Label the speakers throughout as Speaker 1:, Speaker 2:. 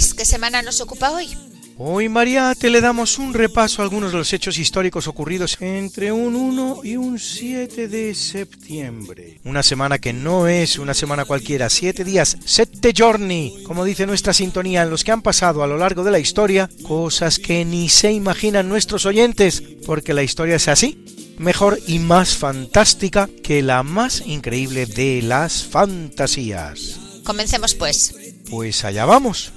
Speaker 1: Luis, ¿qué semana nos ocupa hoy?
Speaker 2: Hoy, Mariate, le damos un repaso a algunos de los hechos históricos ocurridos entre un 1 y un 7 de septiembre. Una semana que no es una semana cualquiera, siete días, sette giorni, como dice nuestra sintonía, en los que han pasado a lo largo de la historia cosas que ni se imaginan nuestros oyentes, porque la historia es así, mejor y más fantástica que la más increíble de las fantasías.
Speaker 1: Comencemos pues.
Speaker 2: Pues allá vamos.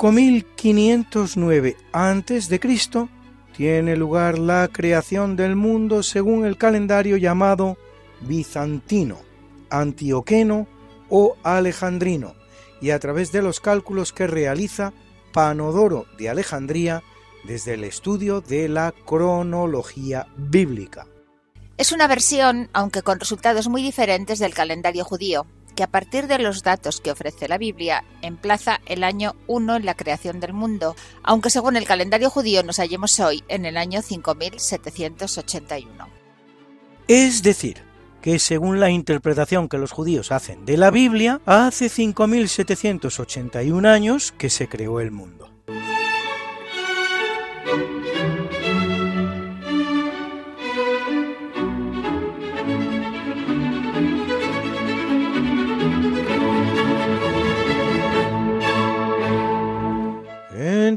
Speaker 2: 5509 a.C. tiene lugar la creación del mundo según el calendario llamado bizantino, antioqueno o alejandrino, y a través de los cálculos que realiza Panodoro de Alejandría desde el estudio de la cronología bíblica.
Speaker 1: Es una versión, aunque con resultados muy diferentes del calendario judío, que a partir de los datos que ofrece la Biblia emplaza el año 1 en la creación del mundo, aunque según el calendario judío nos hallemos hoy en el año 5781.
Speaker 2: Es decir, que según la interpretación que los judíos hacen de la Biblia, hace 5781 años que se creó el mundo.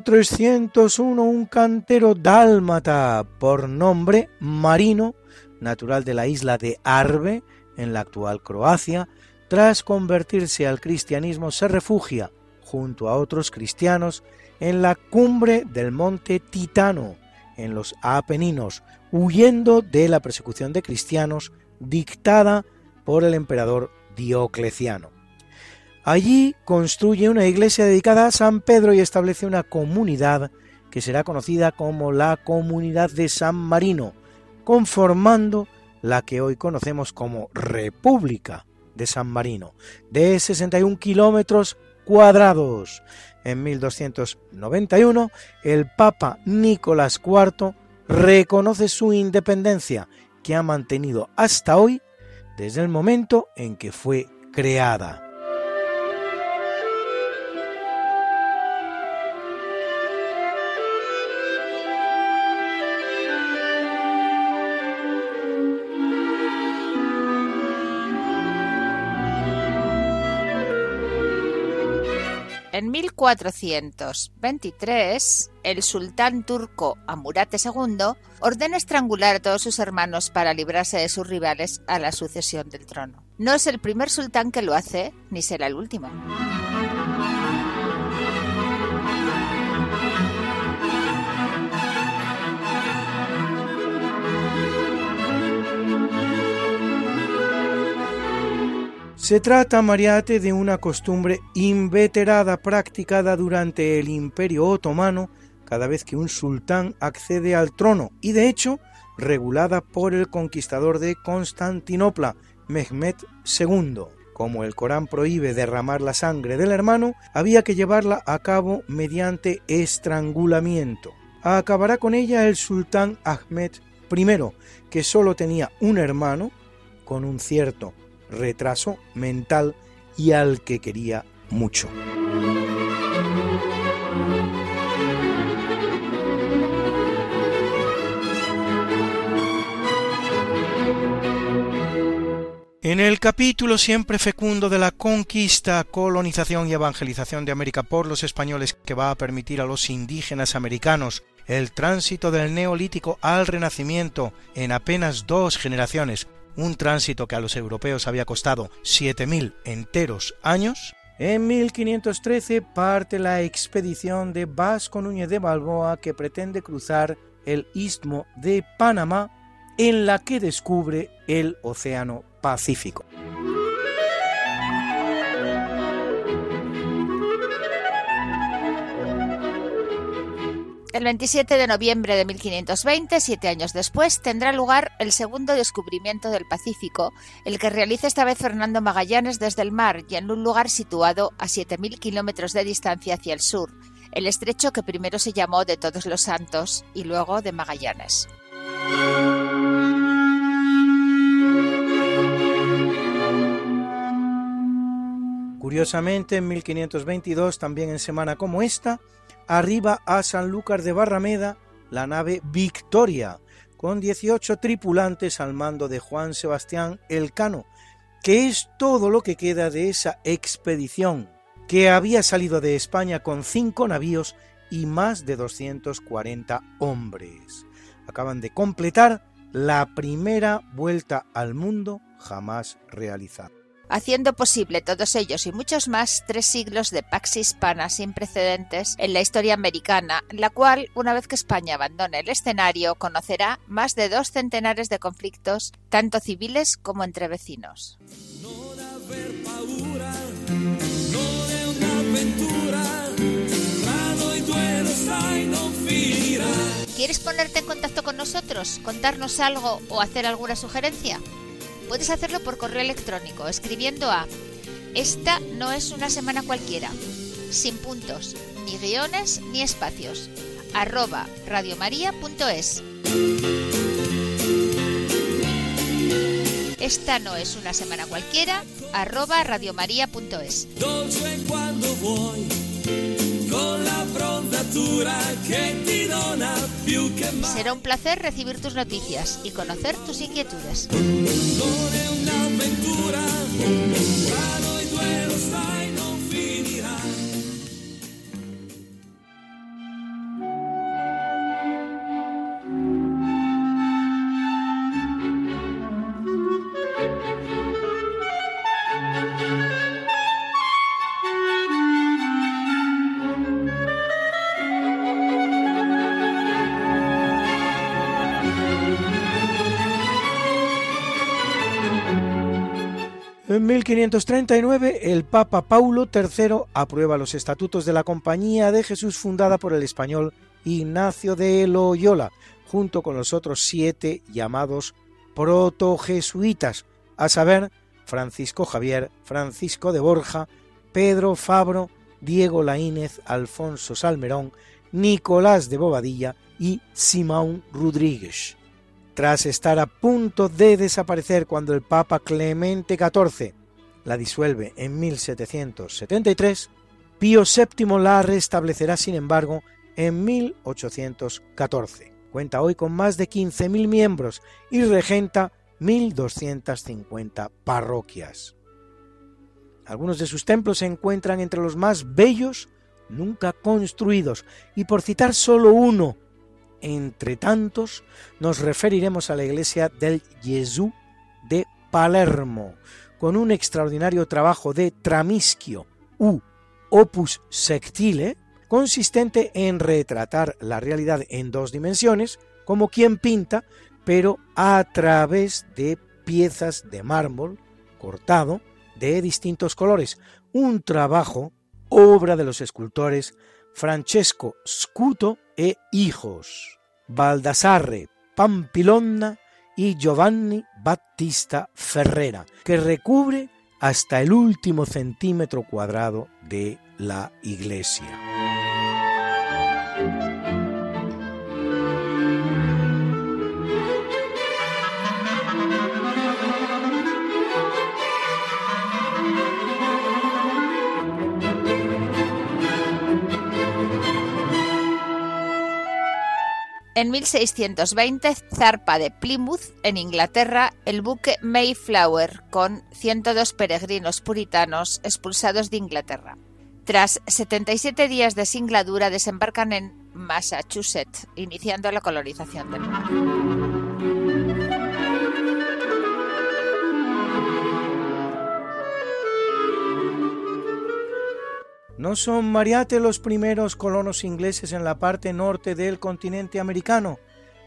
Speaker 2: 301 un cantero dálmata por nombre Marino, natural de la isla de Arbe, en la actual Croacia, tras convertirse al cristianismo se refugia, junto a otros cristianos, en la cumbre del monte Titano, en los Apeninos, huyendo de la persecución de cristianos dictada por el emperador Diocleciano. Allí construye una iglesia dedicada a San Pedro y establece una comunidad que será conocida como la Comunidad de San Marino, conformando la que hoy conocemos como República de San Marino, de 61 kilómetros cuadrados. En 1291, el Papa Nicolás IV reconoce su independencia, que ha mantenido hasta hoy desde el momento en que fue creada.
Speaker 1: 1423, el sultán turco Amurate II ordena estrangular a todos sus hermanos para librarse de sus rivales a la sucesión del trono. No es el primer sultán que lo hace, ni será el último.
Speaker 2: Se trata, Mariate, de una costumbre inveterada practicada durante el Imperio Otomano cada vez que un sultán accede al trono y de hecho regulada por el conquistador de Constantinopla, Mehmed II. Como el Corán prohíbe derramar la sangre del hermano, había que llevarla a cabo mediante estrangulamiento. Acabará con ella el sultán Ahmed I, que solo tenía un hermano con un cierto retraso mental y al que quería mucho. En el capítulo siempre fecundo de la conquista, colonización y evangelización de América por los españoles que va a permitir a los indígenas americanos el tránsito del neolítico al renacimiento en apenas dos generaciones, un tránsito que a los europeos había costado 7.000 enteros años, en 1513 parte la expedición de Vasco Núñez de Balboa que pretende cruzar el istmo de Panamá en la que descubre el Océano Pacífico.
Speaker 1: El 27 de noviembre de 1520, siete años después, tendrá lugar el segundo descubrimiento del Pacífico, el que realiza esta vez Fernando Magallanes desde el mar y en un lugar situado a 7.000 kilómetros de distancia hacia el sur, el estrecho que primero se llamó de Todos los Santos y luego de Magallanes.
Speaker 2: Curiosamente, en 1522, también en semana como esta, arriba a Sanlúcar de Barrameda la nave Victoria, con 18 tripulantes al mando de Juan Sebastián Elcano, que es todo lo que queda de esa expedición, que había salido de España con cinco navíos y más de 240 hombres. Acaban de completar la primera vuelta al mundo jamás realizada
Speaker 1: haciendo posible todos ellos y muchos más tres siglos de pax hispana sin precedentes en la historia americana, la cual, una vez que España abandone el escenario, conocerá más de dos centenares de conflictos, tanto civiles como entre vecinos. ¿Quieres ponerte en contacto con nosotros, contarnos algo o hacer alguna sugerencia? Puedes hacerlo por correo electrónico escribiendo a Esta no es una semana cualquiera, sin puntos, ni guiones ni espacios, arroba radiomaria.es. Esta no es una semana cualquiera, arroba radiomaria.es. Será un placer recibir tus noticias y conocer tus inquietudes.
Speaker 2: 1539, el Papa Paulo III aprueba los estatutos de la Compañía de Jesús fundada por el español Ignacio de Loyola, junto con los otros siete llamados protojesuitas, a saber, Francisco Javier, Francisco de Borja, Pedro Fabro, Diego Laínez, Alfonso Salmerón, Nicolás de Bobadilla y Simón Rodríguez. Tras estar a punto de desaparecer cuando el Papa Clemente XIV la disuelve en 1773, Pío VII la restablecerá sin embargo en 1814. Cuenta hoy con más de 15.000 miembros y regenta 1.250 parroquias. Algunos de sus templos se encuentran entre los más bellos nunca construidos, y por citar solo uno entre tantos, nos referiremos a la iglesia del Jesús de Palermo, con un extraordinario trabajo de Tramischio u Opus Sectile, consistente en retratar la realidad en dos dimensiones, como quien pinta, pero a través de piezas de mármol cortado de distintos colores, un trabajo obra de los escultores Francesco Scuto e hijos, Baldassarre Pampilonna y Giovanni Battista Ferrera, que recubre hasta el último centímetro cuadrado de la iglesia.
Speaker 1: En 1620 zarpa de Plymouth, en Inglaterra, el buque Mayflower con 102 peregrinos puritanos expulsados de Inglaterra. Tras 77 días de singladura desembarcan en Massachusetts, iniciando la colonización del mundo.
Speaker 2: ¿No son Mariate los primeros colonos ingleses en la parte norte del continente americano?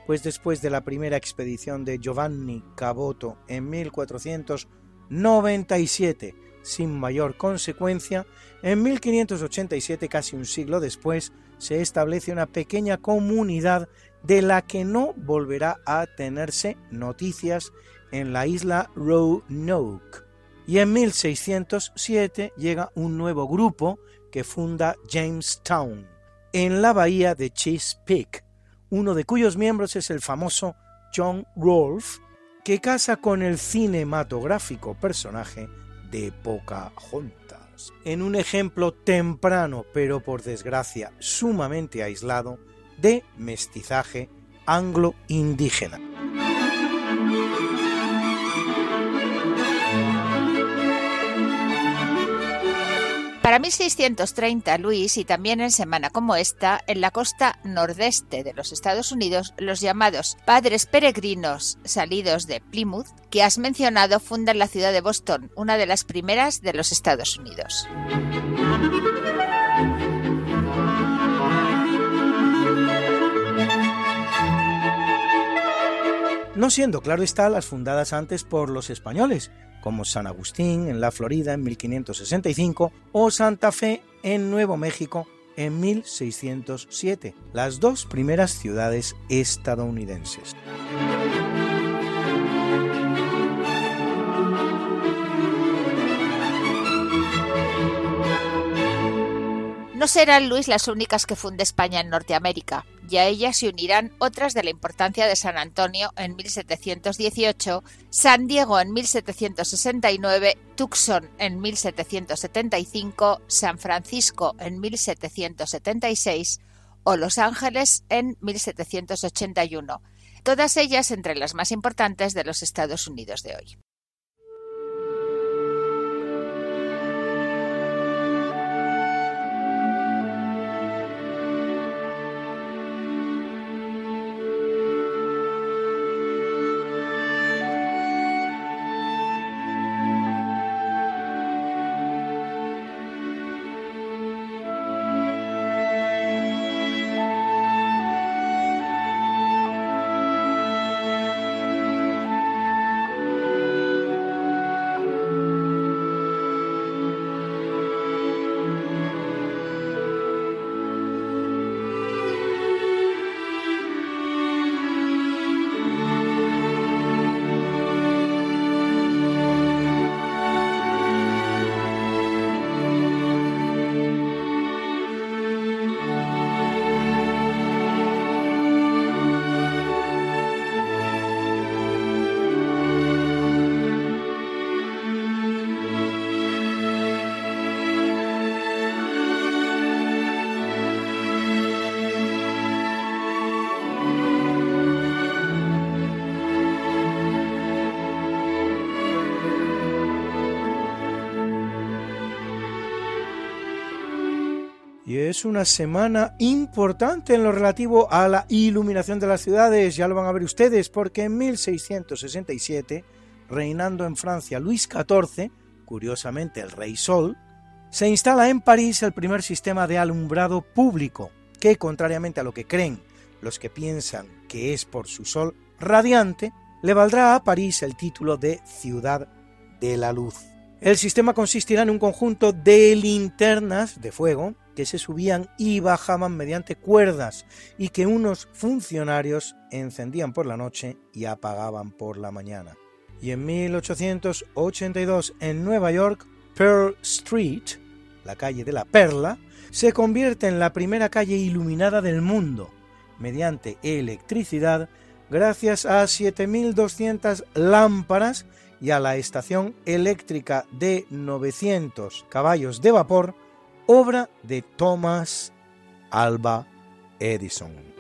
Speaker 2: Pues después de la primera expedición de Giovanni Caboto en 1497, sin mayor consecuencia, en 1587, casi un siglo después, se establece una pequeña comunidad de la que no volverá a tenerse noticias en la isla Roanoke. Y en 1607 llega un nuevo grupo que funda Jamestown, en la bahía de Chesapeake, uno de cuyos miembros es el famoso John Rolfe, que casa con el cinematográfico personaje de Pocahontas, en un ejemplo temprano, pero por desgracia sumamente aislado, de mestizaje anglo-indígena.
Speaker 1: Para 1630, Luis, y también en semana como esta, en la costa nordeste de los Estados Unidos, los llamados padres peregrinos salidos de Plymouth, que has mencionado, fundan la ciudad de Boston, una de las primeras de los Estados Unidos.
Speaker 2: No siendo, claro está, las fundadas antes por los españoles, como San Agustín en la Florida en 1565 o Santa Fe en Nuevo México en 1607, las dos primeras ciudades estadounidenses.
Speaker 1: No serán, Luis, las únicas que funde España en Norteamérica, y a ellas se unirán otras de la importancia de San Antonio en 1718, San Diego en 1769, Tucson en 1775, San Francisco en 1776 o Los Ángeles en 1781, todas ellas entre las más importantes de los Estados Unidos de hoy.
Speaker 2: Es una semana importante en lo relativo a la iluminación de las ciudades, ya lo van a ver ustedes, porque en 1667, reinando en Francia Luis XIV, curiosamente el Rey Sol, se instala en París el primer sistema de alumbrado público, que contrariamente a lo que creen los que piensan que es por su sol radiante, le valdrá a París el título de Ciudad de la Luz. El sistema consistirá en un conjunto de linternas de fuego que se subían y bajaban mediante cuerdas y que unos funcionarios encendían por la noche y apagaban por la mañana. Y en 1882 en Nueva York, Pearl Street, la calle de la Perla, se convierte en la primera calle iluminada del mundo mediante electricidad gracias a 7.200 lámparas y a la estación eléctrica de 900 caballos de vapor obra de Thomas Alba Edison.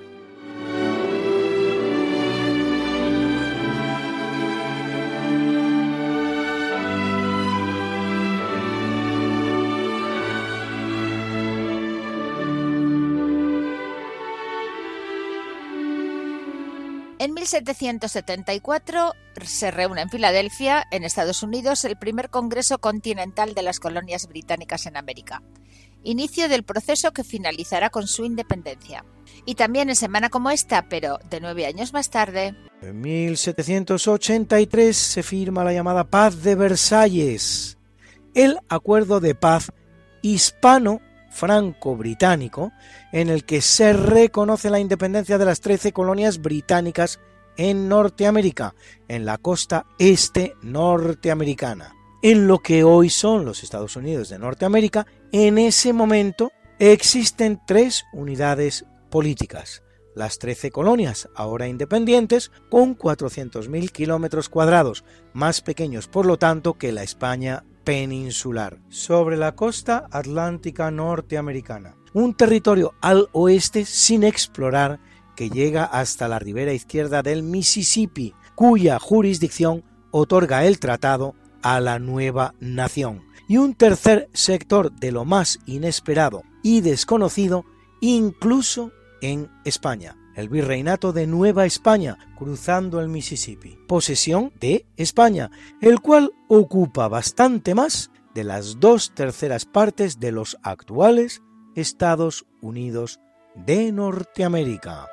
Speaker 1: En 1774 se reúne en Filadelfia, en Estados Unidos, el primer Congreso Continental de las Colonias Británicas en América inicio del proceso que finalizará con su independencia. Y también en semana como esta, pero de nueve años más tarde.
Speaker 2: En 1783 se firma la llamada Paz de Versalles, el acuerdo de paz hispano-franco-británico, en el que se reconoce la independencia de las trece colonias británicas en Norteamérica, en la costa este norteamericana en lo que hoy son los Estados Unidos de Norteamérica, en ese momento existen tres unidades políticas. Las 13 colonias, ahora independientes, con 400.000 kilómetros cuadrados, más pequeños por lo tanto que la España peninsular, sobre la costa atlántica norteamericana. Un territorio al oeste sin explorar que llega hasta la ribera izquierda del Mississippi, cuya jurisdicción otorga el tratado a la nueva nación. Y un tercer sector de lo más inesperado y desconocido, incluso en España, el virreinato de Nueva España, cruzando el Mississippi, posesión de España, el cual ocupa bastante más de las dos terceras partes de los actuales Estados Unidos de Norteamérica.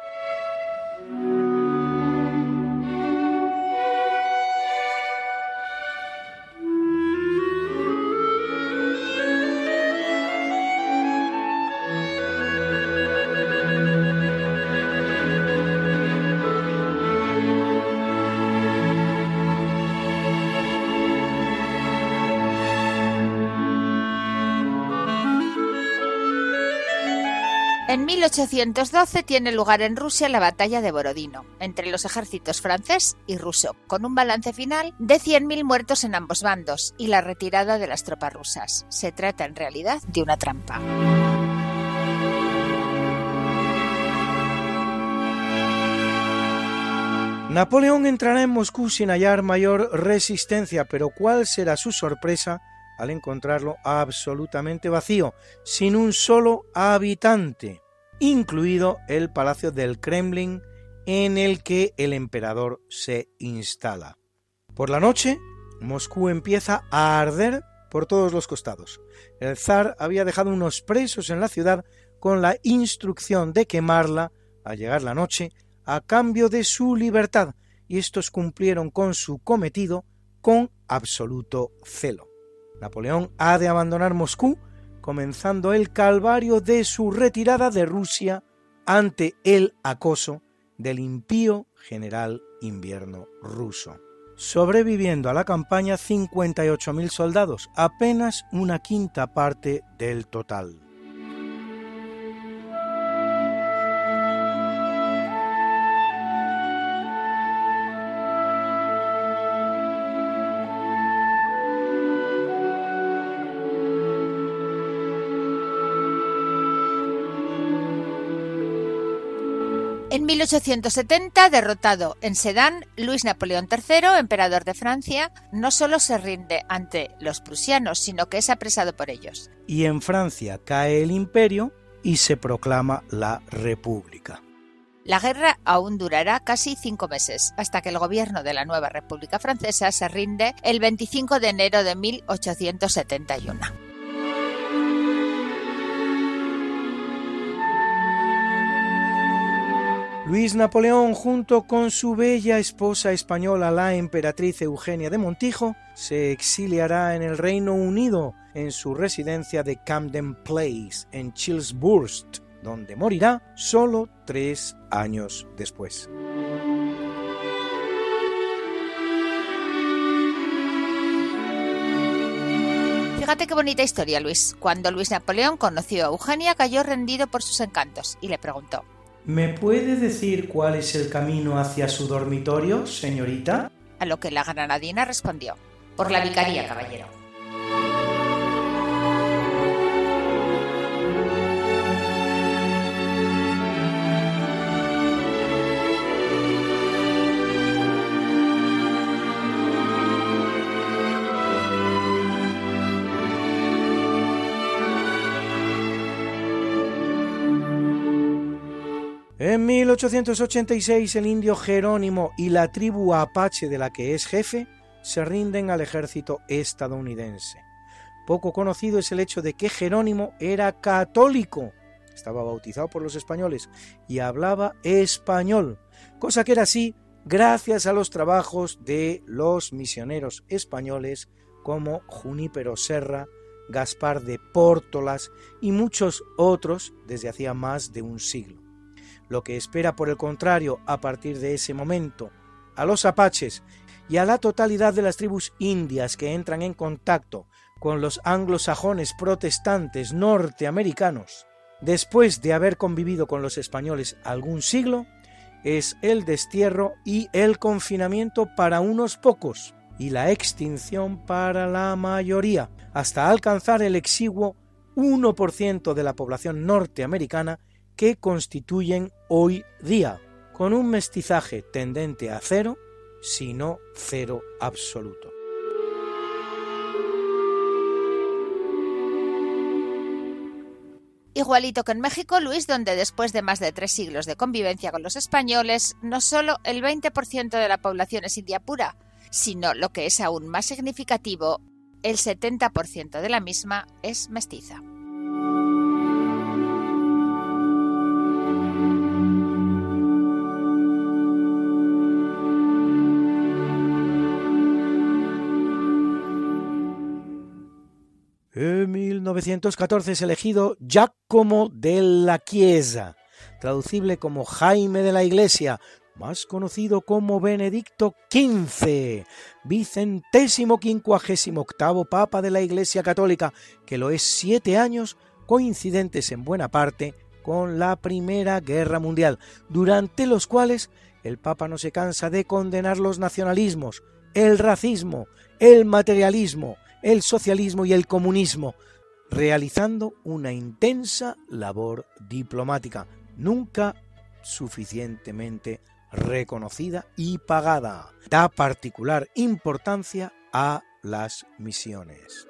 Speaker 1: En 1812 tiene lugar en Rusia la batalla de Borodino, entre los ejércitos francés y ruso, con un balance final de 100.000 muertos en ambos bandos y la retirada de las tropas rusas. Se trata en realidad de una trampa.
Speaker 2: Napoleón entrará en Moscú sin hallar mayor resistencia, pero ¿cuál será su sorpresa al encontrarlo absolutamente vacío, sin un solo habitante? Incluido el Palacio del Kremlin en el que el emperador se instala. Por la noche, Moscú empieza a arder por todos los costados. El zar había dejado unos presos en la ciudad con la instrucción de quemarla al llegar la noche a cambio de su libertad, y estos cumplieron con su cometido con absoluto celo. Napoleón ha de abandonar Moscú comenzando el calvario de su retirada de Rusia ante el acoso del impío general invierno ruso. Sobreviviendo a la campaña 58.000 soldados, apenas una quinta parte del total.
Speaker 1: En 1870, derrotado en Sedan, Luis Napoleón III, emperador de Francia, no solo se rinde ante los prusianos, sino que es apresado por ellos.
Speaker 2: Y en Francia cae el imperio y se proclama la República.
Speaker 1: La guerra aún durará casi cinco meses, hasta que el gobierno de la nueva República Francesa se rinde el 25 de enero de 1871.
Speaker 2: Luis Napoleón, junto con su bella esposa española, la emperatriz Eugenia de Montijo, se exiliará en el Reino Unido en su residencia de Camden Place, en Chilsburst, donde morirá solo tres años después.
Speaker 1: Fíjate qué bonita historia, Luis. Cuando Luis Napoleón conoció a Eugenia, cayó rendido por sus encantos y le preguntó:
Speaker 2: ¿Me puede decir cuál es el camino hacia su dormitorio, señorita?
Speaker 1: A lo que la granadina respondió: Por la vicaría, caballero.
Speaker 2: En 1886 el indio Jerónimo y la tribu apache de la que es jefe se rinden al ejército estadounidense. Poco conocido es el hecho de que Jerónimo era católico, estaba bautizado por los españoles y hablaba español, cosa que era así gracias a los trabajos de los misioneros españoles como Junípero Serra, Gaspar de Pórtolas y muchos otros desde hacía más de un siglo. Lo que espera, por el contrario, a partir de ese momento, a los apaches y a la totalidad de las tribus indias que entran en contacto con los anglosajones protestantes norteamericanos, después de haber convivido con los españoles algún siglo, es el destierro y el confinamiento para unos pocos y la extinción para la mayoría, hasta alcanzar el exiguo 1% de la población norteamericana que constituyen hoy día, con un mestizaje tendente a cero, si no cero absoluto.
Speaker 1: Igualito que en México, Luis, donde después de más de tres siglos de convivencia con los españoles, no solo el 20% de la población es india pura, sino lo que es aún más significativo, el 70% de la misma es mestiza.
Speaker 2: 1914 es elegido Giacomo la Chiesa, traducible como Jaime de la Iglesia, más conocido como Benedicto XV, vicentésimo quincuagésimo octavo Papa de la Iglesia Católica, que lo es siete años, coincidentes en buena parte con la Primera Guerra Mundial, durante los cuales el Papa no se cansa de condenar los nacionalismos, el racismo, el materialismo, el socialismo y el comunismo, realizando una intensa labor diplomática, nunca suficientemente reconocida y pagada. Da particular importancia a las misiones.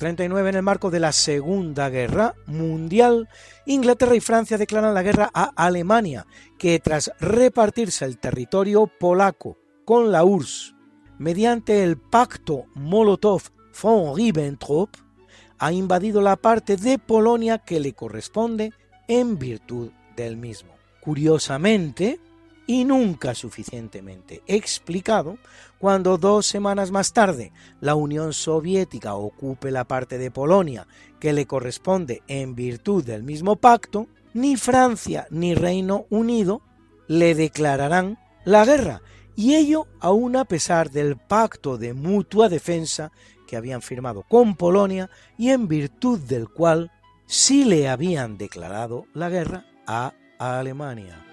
Speaker 2: 1939, en el marco de la Segunda Guerra Mundial, Inglaterra y Francia declaran la guerra a Alemania, que tras repartirse el territorio polaco con la URSS mediante el pacto Molotov-von Ribbentrop, ha invadido la parte de Polonia que le corresponde en virtud del mismo. Curiosamente, y nunca suficientemente explicado, cuando dos semanas más tarde la Unión Soviética ocupe la parte de Polonia que le corresponde en virtud del mismo pacto, ni Francia ni Reino Unido le declararán la guerra, y ello aún a pesar del pacto de mutua defensa que habían firmado con Polonia y en virtud del cual sí le habían declarado la guerra a Alemania.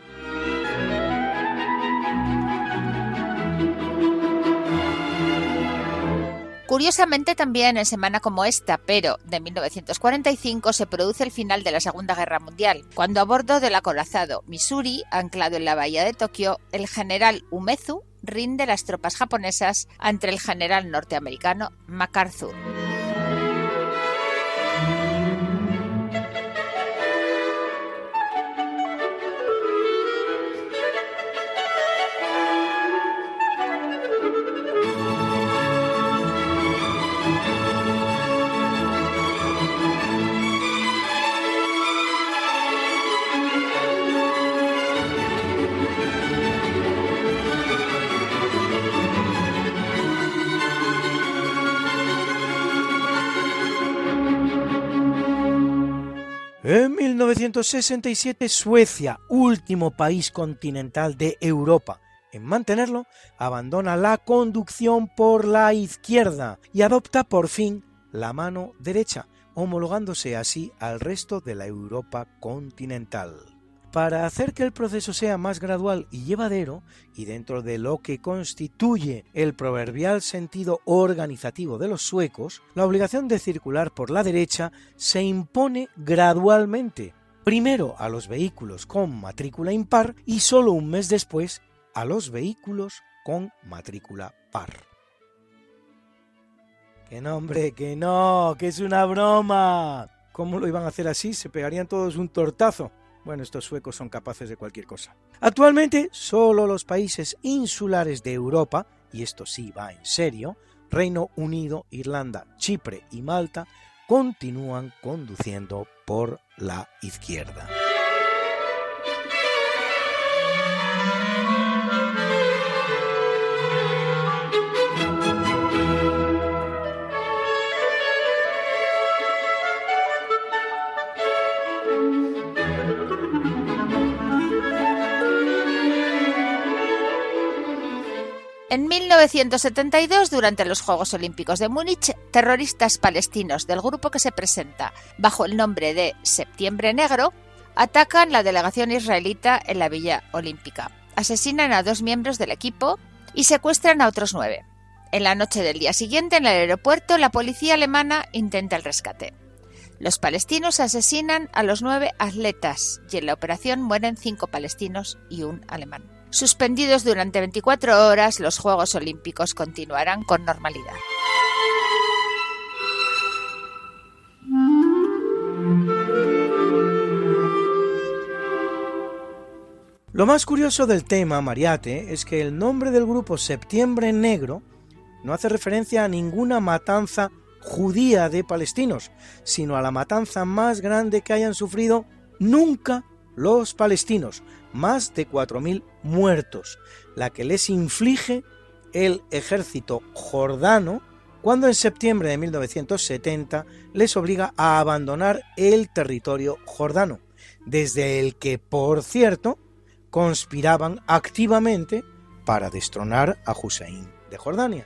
Speaker 1: Curiosamente también en semana como esta, pero de 1945, se produce el final de la Segunda Guerra Mundial, cuando a bordo del acorazado Missouri, anclado en la bahía de Tokio, el general Umezu rinde las tropas japonesas ante el general norteamericano MacArthur.
Speaker 2: 1967 Suecia, último país continental de Europa en mantenerlo, abandona la conducción por la izquierda y adopta por fin la mano derecha, homologándose así al resto de la Europa continental. Para hacer que el proceso sea más gradual y llevadero, y dentro de lo que constituye el proverbial sentido organizativo de los suecos, la obligación de circular por la derecha se impone gradualmente, primero a los vehículos con matrícula impar y solo un mes después a los vehículos con matrícula par. Que no, hombre, que no, que es una broma. ¿Cómo lo iban a hacer así? Se pegarían todos un tortazo. Bueno, estos suecos son capaces de cualquier cosa. Actualmente, solo los países insulares de Europa, y esto sí va en serio, Reino Unido, Irlanda, Chipre y Malta, continúan conduciendo por la izquierda.
Speaker 1: En 1972, durante los Juegos Olímpicos de Múnich, terroristas palestinos del grupo que se presenta bajo el nombre de Septiembre Negro atacan la delegación israelita en la Villa Olímpica, asesinan a dos miembros del equipo y secuestran a otros nueve. En la noche del día siguiente, en el aeropuerto, la policía alemana intenta el rescate. Los palestinos asesinan a los nueve atletas y en la operación mueren cinco palestinos y un alemán. Suspendidos durante 24 horas, los Juegos Olímpicos continuarán con normalidad.
Speaker 2: Lo más curioso del tema, Mariate, es que el nombre del grupo Septiembre Negro no hace referencia a ninguna matanza judía de palestinos, sino a la matanza más grande que hayan sufrido nunca los palestinos, más de 4.000 muertos, la que les inflige el ejército jordano cuando en septiembre de 1970 les obliga a abandonar el territorio jordano, desde el que, por cierto, conspiraban activamente para destronar a Hussein de Jordania.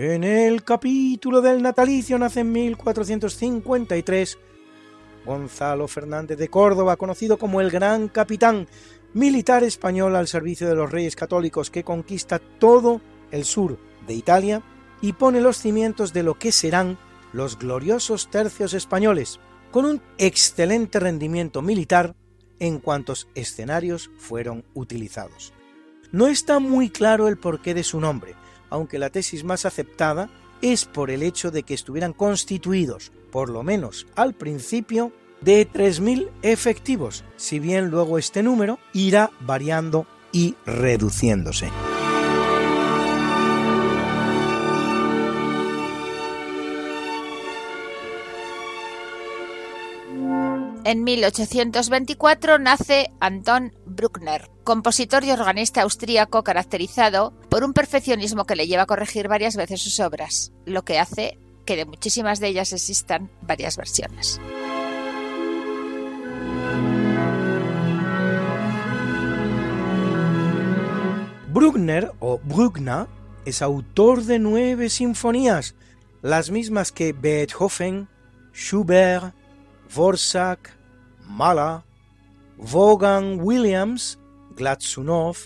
Speaker 2: En el capítulo del natalicio nace en 1453 Gonzalo Fernández de Córdoba, conocido como el Gran Capitán, militar español al servicio de los reyes católicos que conquista todo el sur de Italia y pone los cimientos de lo que serán los gloriosos tercios españoles, con un excelente rendimiento militar en cuantos escenarios fueron utilizados. No está muy claro el porqué de su nombre, aunque la tesis más aceptada es por el hecho de que estuvieran constituidos, por lo menos al principio, de 3.000 efectivos, si bien luego este número irá variando y reduciéndose.
Speaker 1: En 1824 nace Anton Bruckner, compositor y organista austríaco caracterizado por un perfeccionismo que le lleva a corregir varias veces sus obras, lo que hace que de muchísimas de ellas existan varias versiones.
Speaker 2: Bruckner o Bruckner es autor de nueve sinfonías, las mismas que Beethoven, Schubert, Vorsak, Mala, Vaughan Williams, Gladsunov,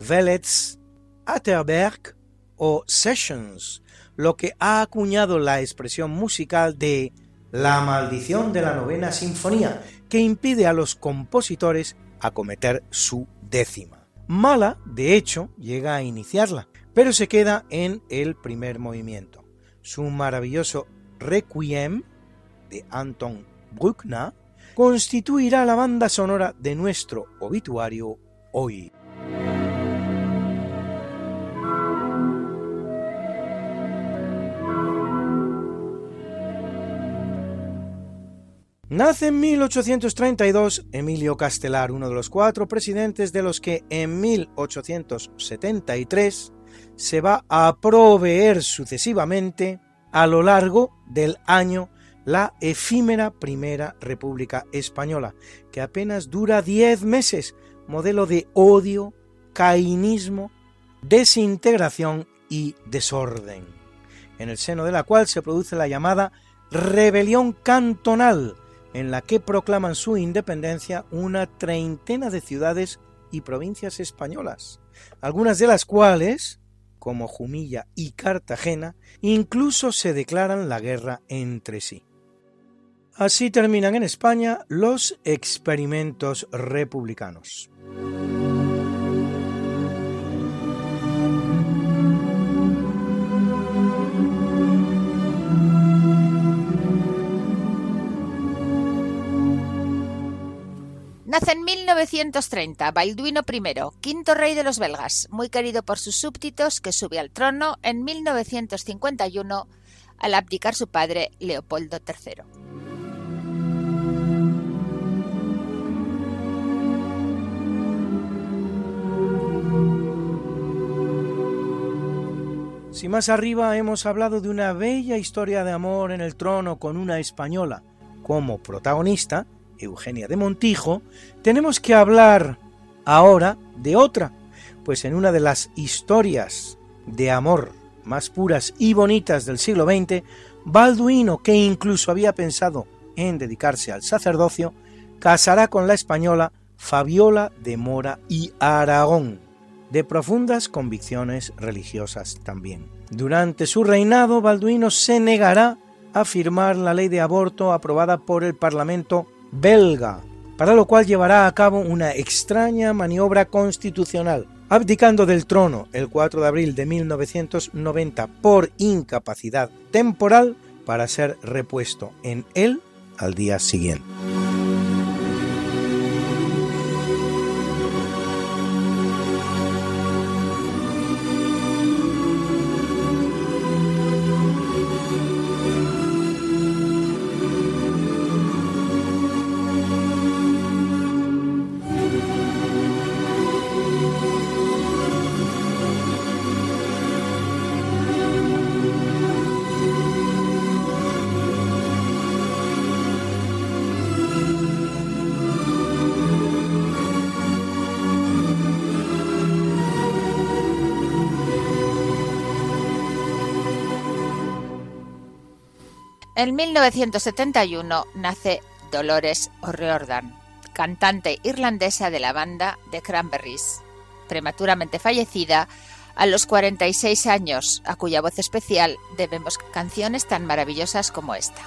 Speaker 2: Velez, Atterberg o Sessions, lo que ha acuñado la expresión musical de la maldición de la novena sinfonía, que impide a los compositores acometer su décima. Mala, de hecho, llega a iniciarla, pero se queda en el primer movimiento. Su maravilloso Requiem de Anton Bruckner constituirá la banda sonora de nuestro obituario hoy. Nace en 1832 Emilio Castelar, uno de los cuatro presidentes de los que en 1873 se va a proveer sucesivamente a lo largo del año la efímera Primera República Española, que apenas dura diez meses, modelo de odio, cainismo, desintegración y desorden, en el seno de la cual se produce la llamada rebelión cantonal, en la que proclaman su independencia una treintena de ciudades y provincias españolas, algunas de las cuales, como Jumilla y Cartagena, incluso se declaran la guerra entre sí. Así terminan en España los experimentos republicanos.
Speaker 1: Nace en 1930 Balduino I, quinto rey de los belgas, muy querido por sus súbditos, que sube al trono en 1951 al abdicar su padre Leopoldo III.
Speaker 2: Si más arriba hemos hablado de una bella historia de amor en el trono con una española. Como protagonista, Eugenia de Montijo, tenemos que hablar ahora de otra, pues en una de las historias de amor más puras y bonitas del siglo XX, Balduino, que incluso había pensado en dedicarse al sacerdocio, casará con la española Fabiola de Mora y Aragón, de profundas convicciones religiosas también. Durante su reinado, Balduino se negará a firmar la ley de aborto aprobada por el Parlamento belga, para lo cual llevará a cabo una extraña maniobra constitucional, abdicando del trono el 4 de abril de 1990 por incapacidad temporal para ser repuesto en él al día siguiente.
Speaker 3: En 1971 nace Dolores O'Riordan, cantante irlandesa de la banda The Cranberries, prematuramente fallecida a los 46 años, a cuya voz especial debemos canciones tan maravillosas como esta.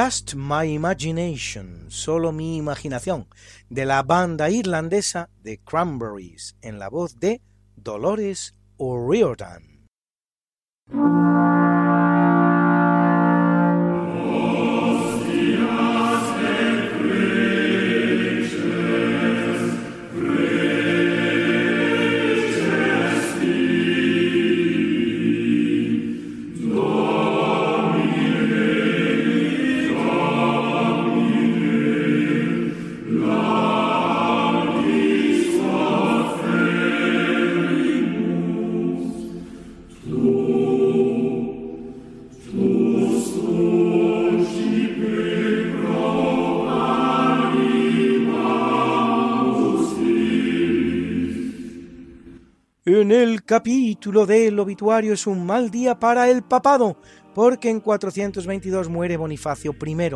Speaker 2: Just My Imagination, solo mi imaginación, de la banda irlandesa The Cranberries, en la voz de Dolores O'Riordan. Capítulo del obituario es un mal día para el papado, porque en 422 muere Bonifacio I,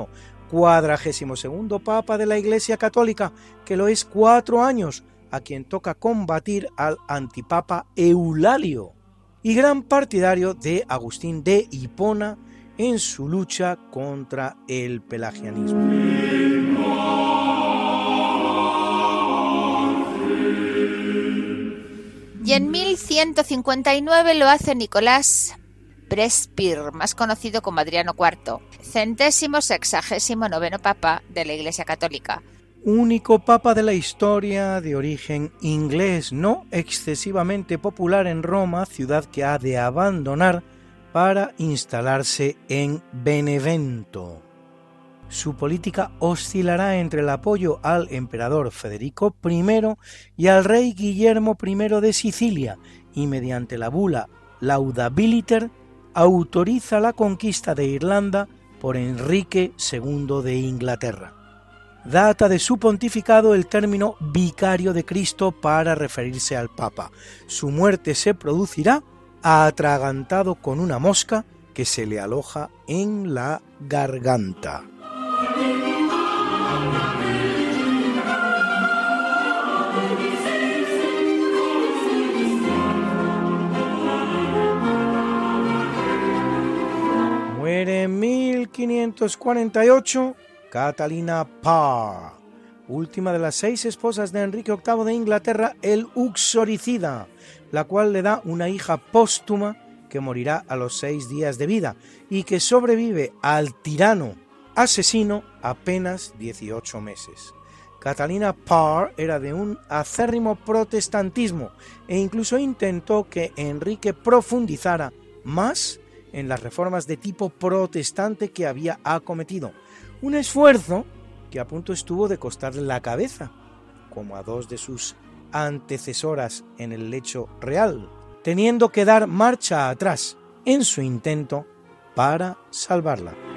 Speaker 2: cuadragésimo segundo papa de la Iglesia Católica, que lo es cuatro años, a quien toca combatir al antipapa Eulalio, y gran partidario de Agustín de Hipona en su lucha contra el pelagianismo.
Speaker 1: Y en 1159 lo hace Nicolás Prespir, más conocido como Adriano IV, centésimo sexagésimo noveno papa de la Iglesia Católica.
Speaker 2: Único papa de la historia de origen inglés, no excesivamente popular en Roma, ciudad que ha de abandonar para instalarse en Benevento. Su política oscilará entre el apoyo al emperador Federico I y al rey Guillermo I de Sicilia, y mediante la bula Laudabiliter autoriza la conquista de Irlanda por Enrique II de Inglaterra. Data de su pontificado el término vicario de Cristo para referirse al Papa. Su muerte se producirá atragantado con una mosca que se le aloja en la garganta. Muere en 1548 Catalina Parr, última de las seis esposas de Enrique VIII de Inglaterra, el uxoricida, la cual le da una hija póstuma que morirá a los seis días de vida y que sobrevive al tirano asesino apenas 18 meses. Catalina Parr era de un acérrimo protestantismo e incluso intentó que Enrique profundizara más en las reformas de tipo protestante que había acometido. Un esfuerzo que a punto estuvo de costarle la cabeza, como a dos de sus antecesoras en el lecho real, teniendo que dar marcha atrás en su intento para salvarla.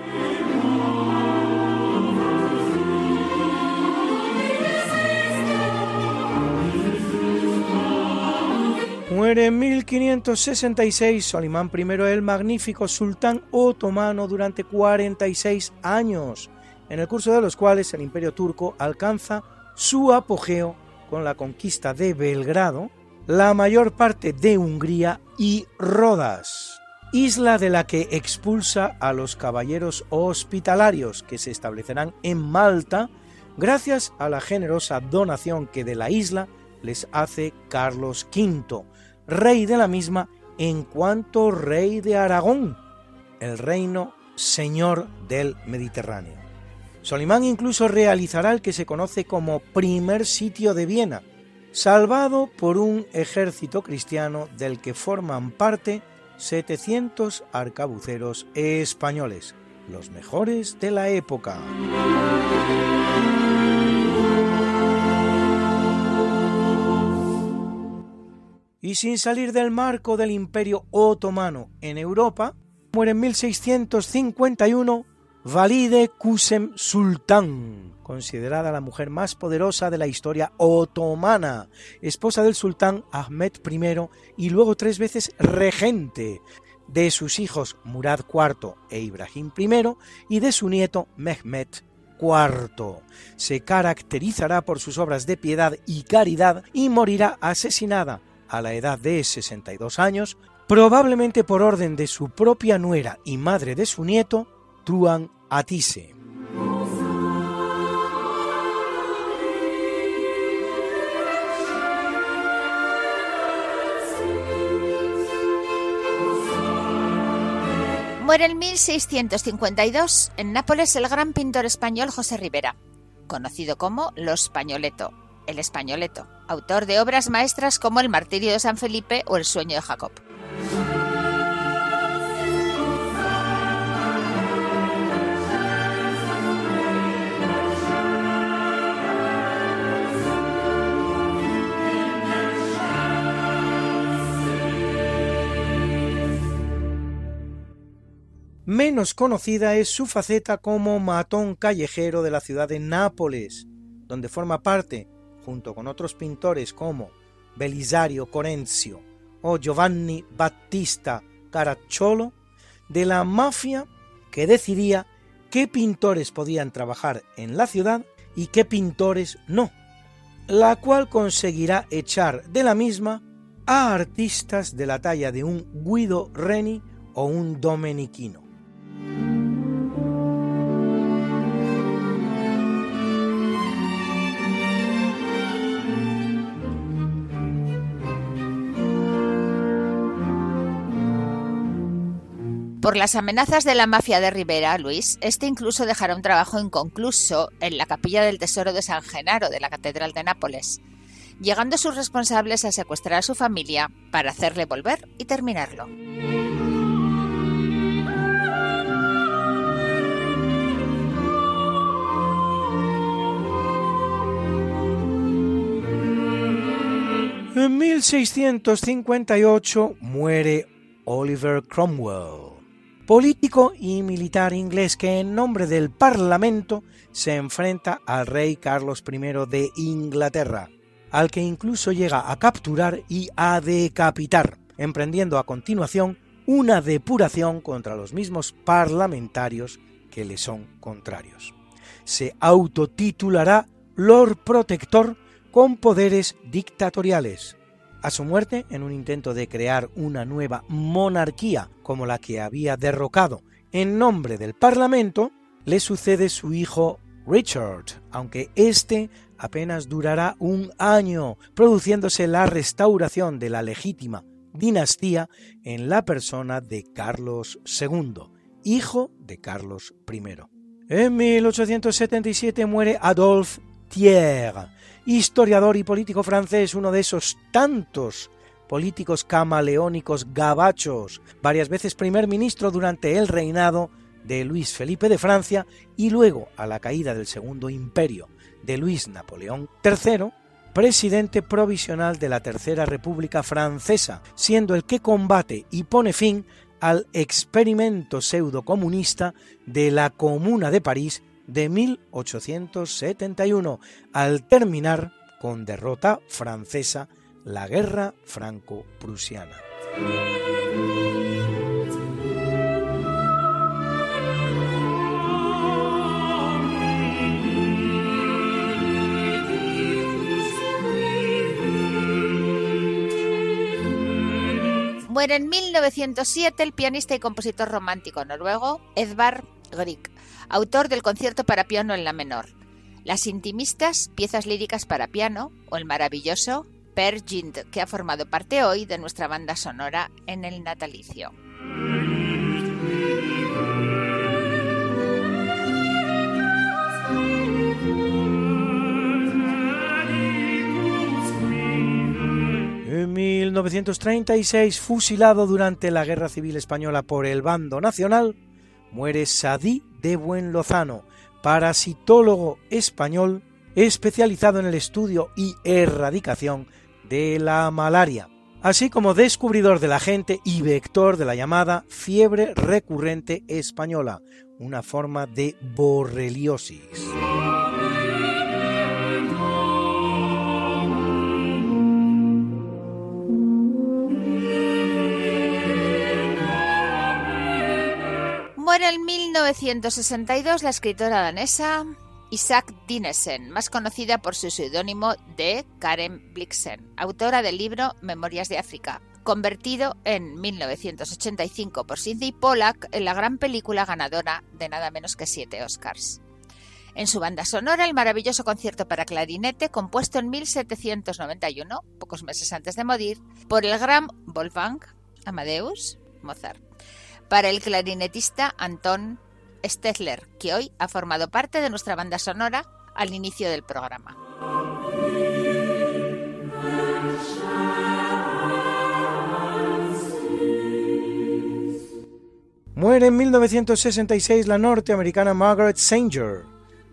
Speaker 2: Muere en 1566 Solimán I el magnífico sultán otomano durante 46 años, en el curso de los cuales el imperio turco alcanza su apogeo con la conquista de Belgrado, la mayor parte de Hungría y Rodas, isla de la que expulsa a los caballeros hospitalarios que se establecerán en Malta gracias a la generosa donación que de la isla les hace Carlos V, rey de la misma en cuanto rey de Aragón, el reino señor del Mediterráneo. Solimán incluso realizará el que se conoce como primer sitio de Viena, salvado por un ejército cristiano del que forman parte 700 arcabuceros españoles, los mejores de la época. Y sin salir del marco del imperio otomano en Europa, muere en 1651 Valide Kusem Sultán, considerada la mujer más poderosa de la historia otomana, esposa del sultán Ahmed I y luego tres veces regente de sus hijos Murad IV e Ibrahim I y de su nieto Mehmet IV. Se caracterizará por sus obras de piedad y caridad y morirá asesinada a la edad de 62 años, probablemente por orden de su propia nuera y madre de su nieto, Tuan Atise.
Speaker 1: Muere en 1652 en Nápoles el gran pintor español José Rivera, conocido como Los Españoleto, el Españoleto, autor de obras maestras como El martirio de San Felipe o El sueño de Jacob.
Speaker 2: Menos conocida es su faceta como matón callejero de la ciudad de Nápoles, donde forma parte junto con otros pintores como Belisario Corencio o Giovanni Battista Caracciolo, de la mafia que decidía qué pintores podían trabajar en la ciudad y qué pintores no, la cual conseguirá echar de la misma a artistas de la talla de un Guido Reni o un Domenichino.
Speaker 1: Por las amenazas de la mafia de Rivera, Luis, este incluso dejará un trabajo inconcluso en la capilla del Tesoro de San Genaro de la Catedral de Nápoles, llegando sus responsables a secuestrar a su familia para hacerle volver y terminarlo.
Speaker 2: En 1658 muere Oliver Cromwell político y militar inglés que en nombre del Parlamento se enfrenta al rey Carlos I de Inglaterra, al que incluso llega a capturar y a decapitar, emprendiendo a continuación una depuración contra los mismos parlamentarios que le son contrarios. Se autotitulará Lord Protector con poderes dictatoriales, a su muerte, en un intento de crear una nueva monarquía como la que había derrocado en nombre del Parlamento, le sucede su hijo Richard, aunque este apenas durará un año, produciéndose la restauración de la legítima dinastía en la persona de Carlos II, hijo de Carlos I. En 1877 muere Adolphe Thiers, historiador y político francés, uno de esos tantos políticos camaleónicos gabachos, varias veces primer ministro durante el reinado de Luis Felipe de Francia y luego a la caída del Segundo Imperio de Luis Napoleón III, presidente provisional de la Tercera República Francesa, siendo el que combate y pone fin al experimento pseudo-comunista de la Comuna de París de 1871, al terminar con derrota francesa la guerra franco-prusiana.
Speaker 1: Muere en 1907 el pianista y compositor romántico noruego Edvard Grieg autor del concierto para piano en la menor, las intimistas piezas líricas para piano o el maravilloso Per Gynt, que ha formado parte hoy de nuestra banda sonora en el natalicio.
Speaker 2: En 1936, fusilado durante la Guerra Civil Española por el bando nacional, muere Sadí de Buen Lozano, parasitólogo español especializado en el estudio y erradicación de la malaria, así como descubridor de la gente y vector de la llamada fiebre recurrente española, una forma de borreliosis.
Speaker 1: Muere en 1962 la escritora danesa Isaac Dinesen, más conocida por su seudónimo de Karen Blixen, autora del libro Memorias de África, convertido en 1985 por Sidney Pollack en la gran película ganadora de nada menos que siete Oscars. En su banda sonora, el maravilloso concierto para clarinete, compuesto en 1791, pocos meses antes de morir, por el gran Wolfgang Amadeus Mozart para el clarinetista Anton Stedler, que hoy ha formado parte de nuestra banda sonora al inicio del programa.
Speaker 2: Muere en 1966 la norteamericana Margaret Sanger,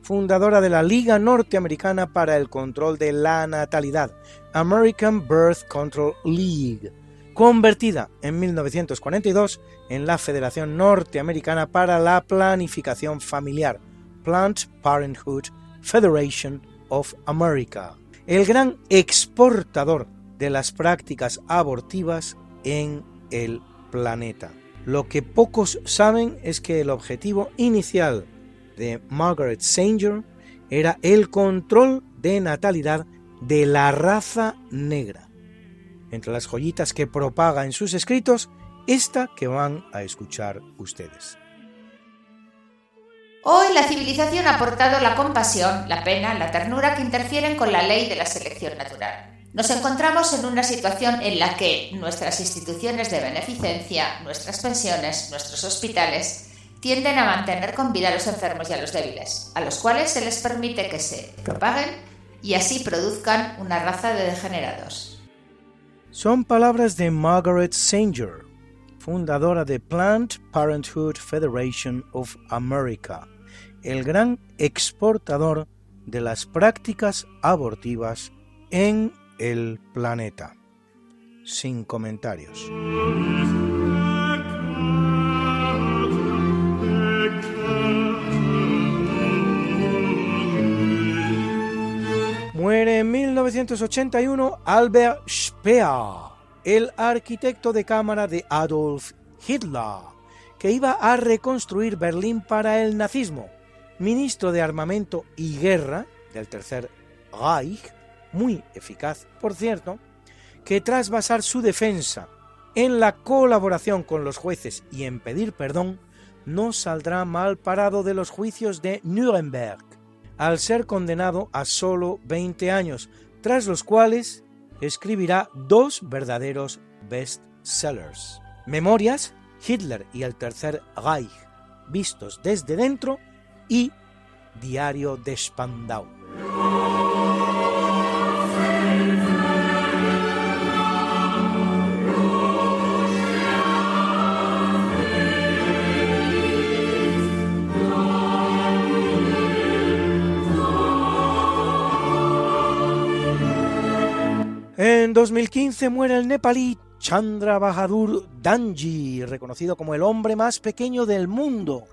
Speaker 2: fundadora de la Liga Norteamericana para el Control de la Natalidad, American Birth Control League convertida en 1942 en la Federación Norteamericana para la Planificación Familiar, Planned Parenthood Federation of America, el gran exportador de las prácticas abortivas en el planeta. Lo que pocos saben es que el objetivo inicial de Margaret Sanger era el control de natalidad de la raza negra. Entre las joyitas que propaga en sus escritos, esta que van a escuchar ustedes.
Speaker 1: Hoy la civilización ha aportado la compasión, la pena, la ternura que interfieren con la ley de la selección natural. Nos encontramos en una situación en la que nuestras instituciones de beneficencia, nuestras pensiones, nuestros hospitales, tienden a mantener con vida a los enfermos y a los débiles, a los cuales se les permite que se propaguen y así produzcan una raza de degenerados.
Speaker 2: Son palabras de Margaret Sanger, fundadora de Planned Parenthood Federation of America, el gran exportador de las prácticas abortivas en el planeta. Sin comentarios. Muere en 1981 Albert Speer, el arquitecto de cámara de Adolf Hitler, que iba a reconstruir Berlín para el nazismo, ministro de Armamento y Guerra del Tercer Reich, muy eficaz, por cierto, que tras basar su defensa en la colaboración con los jueces y en pedir perdón, no saldrá mal parado de los juicios de Nuremberg, al ser condenado a solo 20 años, tras los cuales escribirá dos verdaderos bestsellers. Memorias, Hitler y el Tercer Reich, vistos desde dentro, y Diario de Spandau. En 2015 muere el nepalí Chandra Bahadur Danji, reconocido como el hombre más pequeño del mundo,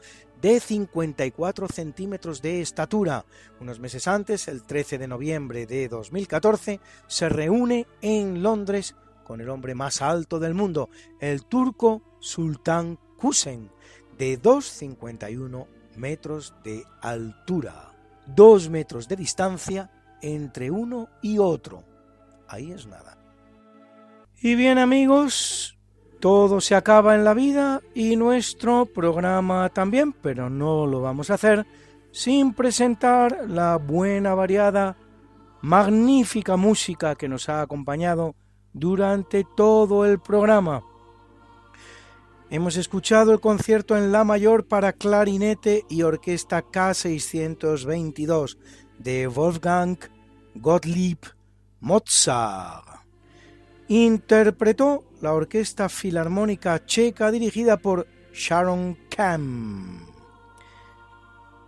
Speaker 2: de 54 centímetros de estatura. Unos meses antes, el 13 de noviembre de 2014, se reúne en Londres con el hombre más alto del mundo, el turco Sultan Kusen, de 2,51 metros de altura, dos metros de distancia entre uno y otro ahí es nada. Y bien amigos, todo se acaba en la vida y nuestro programa también, pero no lo vamos a hacer sin presentar la buena, variada, magnífica música que nos ha acompañado durante todo el programa. Hemos escuchado el concierto en La Mayor para clarinete y orquesta K622 de Wolfgang Gottlieb Mozart. Interpretó la Orquesta Filarmónica Checa dirigida por Sharon Kam.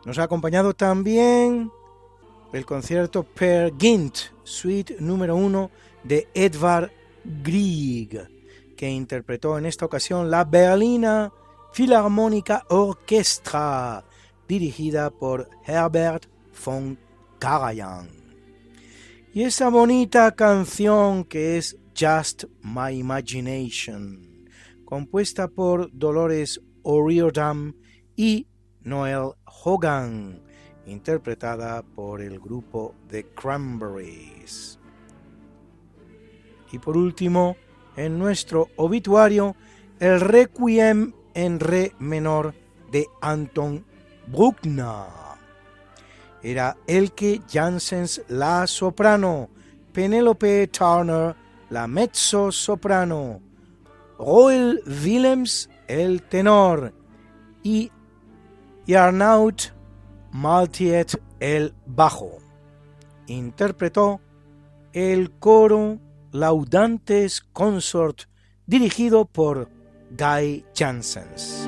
Speaker 2: Nos ha acompañado también el concierto Per Gint, suite número uno de Edvard Grieg, que interpretó en esta ocasión la Berlina Filarmónica Orchestra, dirigida por Herbert von Karajan. Y esa bonita canción que es Just My Imagination, compuesta por Dolores O'Riordan y Noel Hogan, interpretada por el grupo The Cranberries. Y por último, en nuestro obituario, el Requiem en Re menor de Anton Bruckner era Elke Janssens la soprano, Penelope Turner la mezzo soprano, Roel Willems el tenor y Jarnaut Maltiet el bajo. Interpretó el coro Laudantes Consort dirigido por Guy Janssens.